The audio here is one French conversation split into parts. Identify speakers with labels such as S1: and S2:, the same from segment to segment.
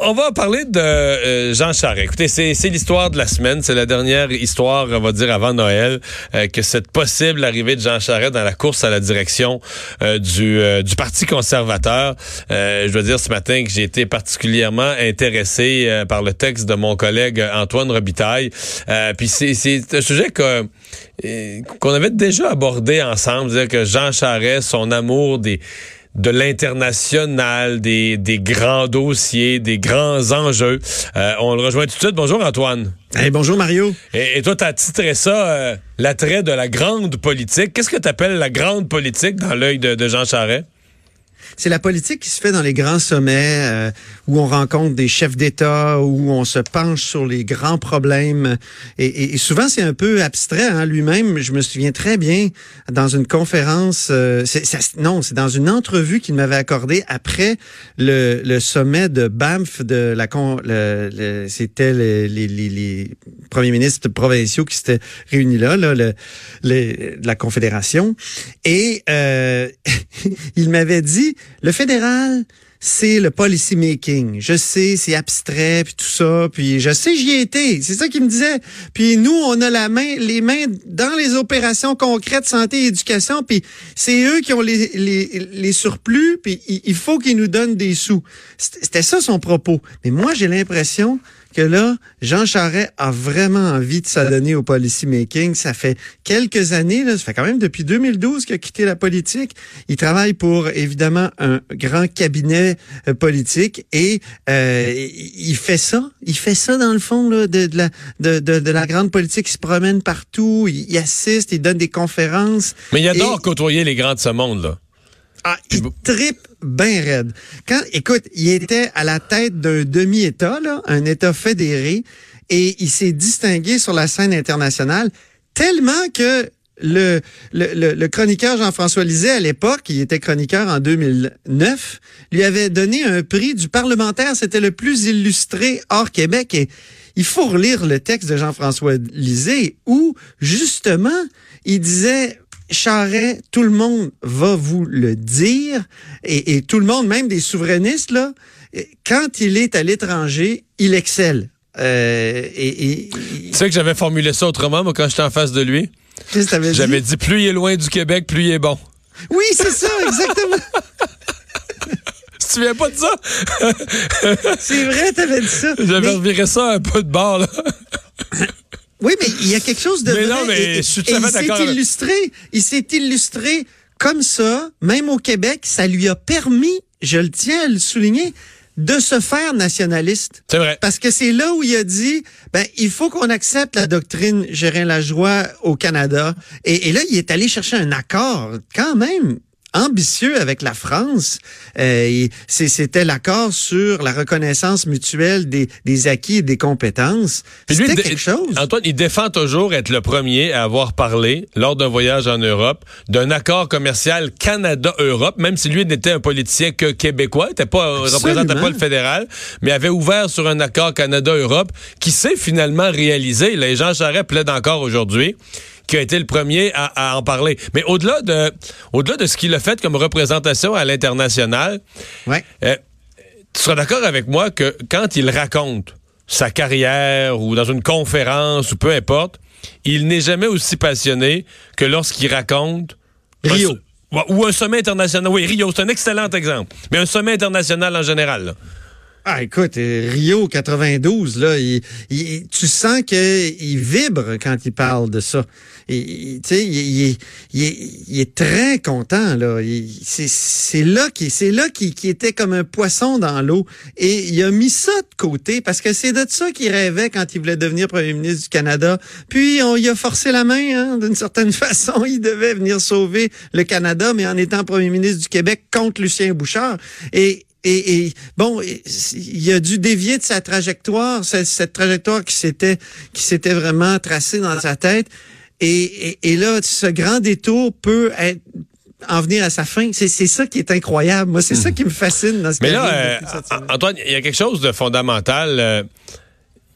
S1: On va parler de euh, Jean Charest. Écoutez, c'est, l'histoire de la semaine. C'est la dernière histoire, on va dire, avant Noël, euh, que cette possible arrivée de Jean Charest dans la course à la direction euh, du, Parti conservateur. je dois dire ce matin que j'ai été particulièrement intéressé par le texte de mon collègue Antoine Robitaille. puis c'est, un sujet qu'on avait déjà abordé ensemble, dire que Jean Charest, son amour des de l'international, des, des grands dossiers, des grands enjeux. Euh, on le rejoint tout de suite. Bonjour Antoine.
S2: Hey, bonjour Mario.
S1: Et, toi, tu as titré ça euh, l'attrait de la grande politique. Qu'est-ce que tu appelles la grande politique dans l'œil de, de Jean Charest?
S2: C'est la politique qui se fait dans les grands sommets euh, où on rencontre des chefs d'État, où on se penche sur les grands problèmes. Et, souvent, c'est un peu abstrait. Hein, Lui-même, je me souviens très bien dans une conférence, euh, non, c'est dans une entrevue qu'il m'avait accordée après le, le, sommet de Banff de la le, c'était les, les, les, premiers ministres provinciaux qui s'étaient réunis là, là le, la Confédération. Et euh, il m'avait dit le fédéral, c'est le policy making. Je sais, c'est abstrait puis tout ça, puis je sais j'y ai été. C'est ça qu'il me disait. Puis nous, on a la main, les mains dans les opérations concrètes santé et éducation, puis c'est eux qui ont les, les, les surplus, puis il faut qu'ils nous donnent des sous. C'était ça son propos. Mais moi, j'ai l'impression que là, Jean Charest a vraiment envie de s'adonner au policy making. Ça fait quelques années, là, ça fait quand même depuis 2012 qu'il a quitté la politique. Il travaille pour, évidemment, un grand cabinet euh, politique et euh, il fait ça. Il fait ça, dans le fond, là, de, de, la, de, de, la grande politique. Il se promène partout, il, assiste, il donne des conférences.
S1: Mais il adore côtoyer les grands de ce monde, là.
S2: Ah, il tripe bien raide. Quand, écoute, il était à la tête d'un demi-État, là, un État fédéré, et il s'est distingué sur la scène internationale tellement que le, le, le, chroniqueur Jean-François Lisée, à l'époque, il était chroniqueur en 2009, lui avait donné un prix du parlementaire, c'était le plus illustré hors Québec. Et il faut relire le texte de Jean-François Lisée où, justement, il disait Charret, tout le monde va vous le dire, et, tout le monde, même des souverainistes, là, quand il est à l'étranger, il excelle. Euh, et,
S1: tu sais que j'avais formulé ça autrement, moi, quand j'étais en face de lui. J'avais dit? plus il est loin du Québec, plus il est bon.
S2: Oui, c'est ça, exactement.
S1: tu te souviens pas de ça?
S2: c'est vrai, t'avais dit ça.
S1: J'avais reviré ça un peu de bord, là.
S2: Oui, mais il y a quelque chose de
S1: mais Non, mais je suis
S2: fait d'accord. Illustré, il s'est illustré comme ça, même au Québec, ça lui a permis, je le tiens à le souligner, de se faire nationaliste.
S1: C'est vrai.
S2: Parce que c'est là où il a dit, ben, il faut qu'on accepte la doctrine Gérin Lajoie au Canada. Et, et, là, il est allé chercher un accord quand même ambitieux avec la France. Euh, C'était l'accord sur la reconnaissance mutuelle des, des acquis et des compétences. C'était quelque chose.
S1: Antoine, il défend toujours être le premier à avoir parlé, lors d'un voyage en Europe, d'un accord commercial Canada-Europe, même si lui n'était un politicien que québécois, était pas, représentait pas le fédéral, mais avait ouvert sur un accord Canada-Europe qui s'est finalement réalisé. Les gens Charest plaident encore aujourd'hui qui a été le premier à, en parler. Mais au-delà de, au-delà de ce qu'il a fait comme représentation à l'international,
S2: ouais.
S1: Euh, tu seras d'accord avec moi que quand il raconte sa carrière ou dans une conférence ou peu importe, il n'est jamais aussi passionné que lorsqu'il raconte
S2: Rio.
S1: ou un sommet international. Oui, Rio, c'est un excellent exemple. Mais un sommet international en général.
S2: Ah, écoute, Rio 92, là, tu sens qu'il vibre quand il parle de ça. Sais, il, il, est très content, là. C'est là qu'il c'est là qui était comme un poisson dans l'eau. Et il a mis ça de côté parce que c'est de ça qu'il rêvait quand il voulait devenir premier ministre du Canada. Puis on y a forcé la main, hein, d'une certaine façon. Il devait venir sauver le Canada, mais en étant premier ministre du Québec contre Lucien Bouchard. Et et, bon, il a dû dévier de sa trajectoire, cette, trajectoire qui s'était qui s'était vraiment tracée dans sa tête. Et, et, là, ce grand détour peut être en venir à sa fin. C'est ça qui est incroyable. Moi, c'est ça qui me fascine dans ce
S1: Mais là, euh, Antoine, il y a quelque chose de fondamental. Euh,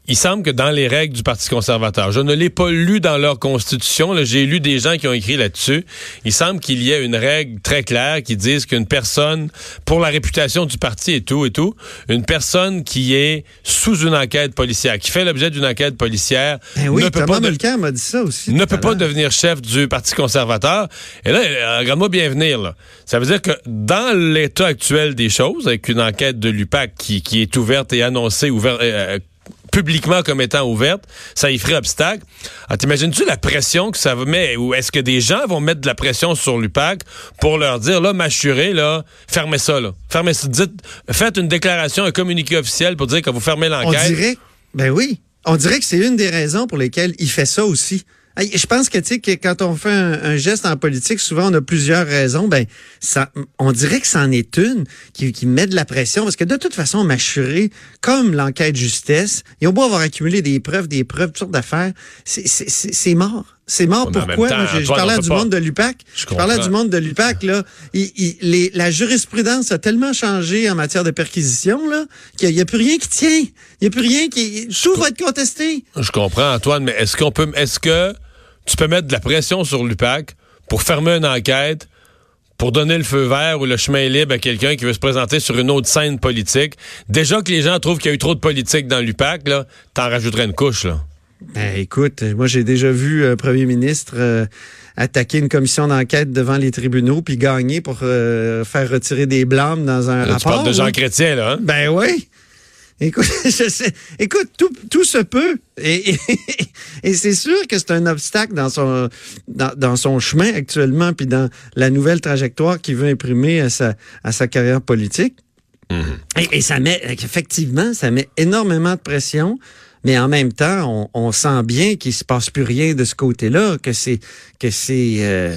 S1: il semble que dans les règles du Parti conservateur, je ne l'ai pas lu dans leur constitution, j'ai lu des gens qui ont écrit là-dessus, il semble qu'il y ait une règle très claire qui dise qu'une personne, pour la réputation du parti et tout et tout, une personne qui est sous une enquête policière, qui fait l'objet d'une enquête policière,
S2: ben oui, ne peut pas m'a dit ça aussi.
S1: Ne peut pas devenir chef du Parti conservateur. Et là, regarde-moi bien venir. Là. Ça veut dire que dans l'état actuel des choses, avec une enquête de l'UPAC qui, qui est ouverte et annoncée, ouverte, euh, publiquement comme étant ouverte, ça y ferait obstacle. Ah, t'imagines-tu la pression que ça met, ou est-ce que des gens vont mettre de la pression sur l'UPAC pour leur dire, là, m'assurer, là, fermez ça, là. Fermez ça. Dites, faites une déclaration, un communiqué officiel pour dire que vous fermez l'enquête.
S2: On dirait, ben oui. On dirait que c'est une des raisons pour lesquelles il fait ça aussi. Je pense que, tu sais, que quand on fait un, geste en politique, souvent on a plusieurs raisons. Ben, ça, on dirait que c'en est une qui, met de la pression parce que de toute façon, m'assurer, comme l'enquête justesse, ils ont beau avoir accumulé des preuves, des preuves, toutes sortes d'affaires, c'est mort. C'est mort pourquoi? je, parlais du monde de l'UPAC. Je, parlais du monde de l'UPAC, là. les, la jurisprudence a tellement changé en matière de perquisition, là, qu'il n'y a plus rien qui tient. Il n'y a plus rien qui. Tout va être contesté.
S1: Je comprends, Antoine, mais est-ce qu'on peut. Est-ce que tu peux mettre de la pression sur l'UPAC pour fermer une enquête, pour donner le feu vert ou le chemin libre à quelqu'un qui veut se présenter sur une autre scène politique? Déjà que les gens trouvent qu'il y a eu trop de politique dans l'UPAC, là, t'en rajouterais une couche, là.
S2: Ben, écoute, moi j'ai déjà vu un premier ministre euh, attaquer une commission d'enquête devant les tribunaux puis gagner pour euh, faire retirer des blâmes dans un
S1: là,
S2: rapport.
S1: Tu parles de Jean Chrétien, là. Hein?
S2: Ben oui. Écoute, je sais, écoute, tout, tout se peut. Et, et, c'est sûr que c'est un obstacle dans son, dans, dans, son chemin actuellement, puis dans la nouvelle trajectoire qu'il veut imprimer à sa, à sa carrière politique. Mm-hmm. Et, et, ça met, effectivement, ça met énormément de pression. Mais en même temps, on, on sent bien qu'il se passe plus rien de ce côté-là, que c'est que c'est euh,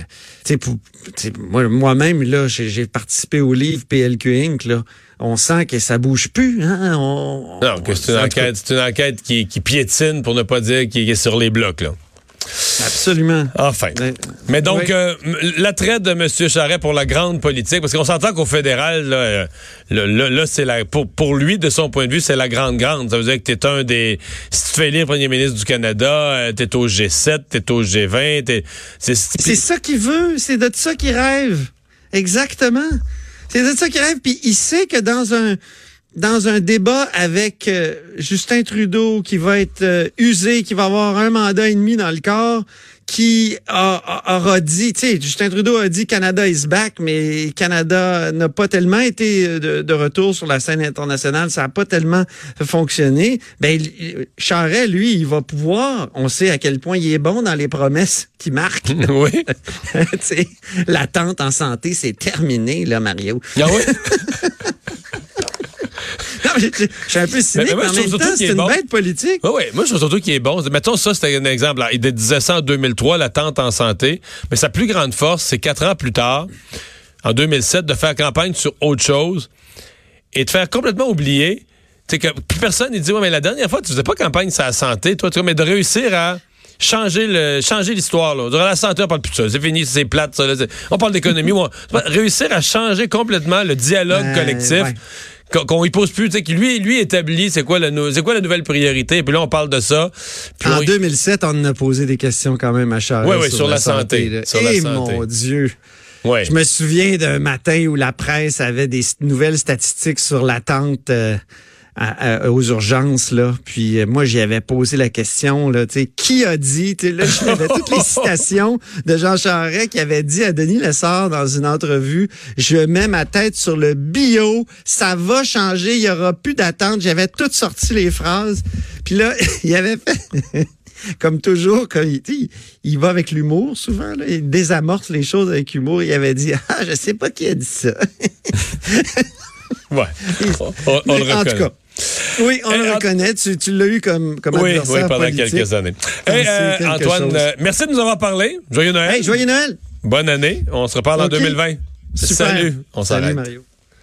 S2: moi moi-même là, j'ai participé au livre PLQ Inc. là on sent que ça bouge plus. Hein?
S1: On, non, que c'est une, enquête, c'est une enquête qui, qui, piétine, pour ne pas dire qui est sur les blocs. Là.
S2: Absolument.
S1: Enfin. Mais donc, euh, l'attrait de M. Charret pour la grande politique, parce qu'on s'entend qu'au fédéral, là, euh, là, c'est la, pour, pour lui, de son point de vue, c'est la grande grande. Ça veut dire que t'es un des, si tu fais élire premier ministre du Canada, euh, t'es au G7, t'es au G20,
S2: c'est, c'est ça qu'il veut, c'est de ça qu'il rêve. Exactement. C'est de ça qu'il rêve. Puis il sait que dans un dans un débat avec euh, Justin Trudeau qui va être euh, usé, qui va avoir un mandat et demi dans le corps, qui a, aura dit, tu sais, Justin Trudeau a dit Canada is back, mais Canada n'a pas tellement été euh, de, retour sur la scène internationale, ça n'a pas tellement fonctionné. Ben, Charest, lui, il va pouvoir, on sait à quel point il est bon dans les promesses qui marquent.
S1: Oui.
S2: tu sais, l'attente en santé, c'est terminé, là, Mario.
S1: Ah oui?
S2: je, suis un peu cynique, mais, en même temps, c'est une bête politique.
S1: Oui, oui. Moi, je trouve surtout qu'il est bon. Mettons, ça, c'était un exemple. Il disait ça en 2003, l'attente en santé. Mais sa plus grande force, c'est quatre ans plus tard, en 2007, de faire campagne sur autre chose et de faire complètement oublier. Tu que plus personne, il dit, ouais, mais la dernière fois, tu faisais pas campagne sur la santé, toi, tu mais de réussir à changer le changer l'histoire là. Durant la santé, on parle plus de ça. C'est fini, c'est plate ça. On parle d'économie. réussir à changer complètement le dialogue ben, collectif qu'on y pose plus, tu sais, lui, lui établit c'est quoi, la, quoi la nouvelle priorité, puis là, on parle de ça.
S2: en 2007, on a posé des questions quand même à Charles.
S1: Oui, oui, sur, la, santé.
S2: Eh, mon Dieu! Ouais. Je me souviens d'un matin où la presse avait des nouvelles statistiques sur l'attente euh, aux urgences là. Puis euh, moi j'y avais posé la question là, tu sais, qui a dit, tu sais, là j'avais toutes les citations de Jean Charest qui avait dit à Denis Lessard dans une entrevue, je mets ma tête sur le bio, ça va changer, il y aura plus d'attente. J'avais toutes sorti les phrases. Puis là, il avait fait comme toujours, quand il, il va avec l'humour souvent, là, il désamorce les choses avec humour. Il avait dit Ah, je sais pas qui a dit ça.
S1: ouais. On, le en tout cas.
S2: Oui, on le reconnaît. Tu, tu l'as eu comme, comme
S1: oui,
S2: adversaire
S1: Oui, pendant quelques années. Euh, Antoine, euh, merci de nous avoir parlé. Joyeux Noël.
S2: Hey, joyeux Noël.
S1: Bonne année. On se reparle en 2020. Salut. On s'arrête. Salut, Mario.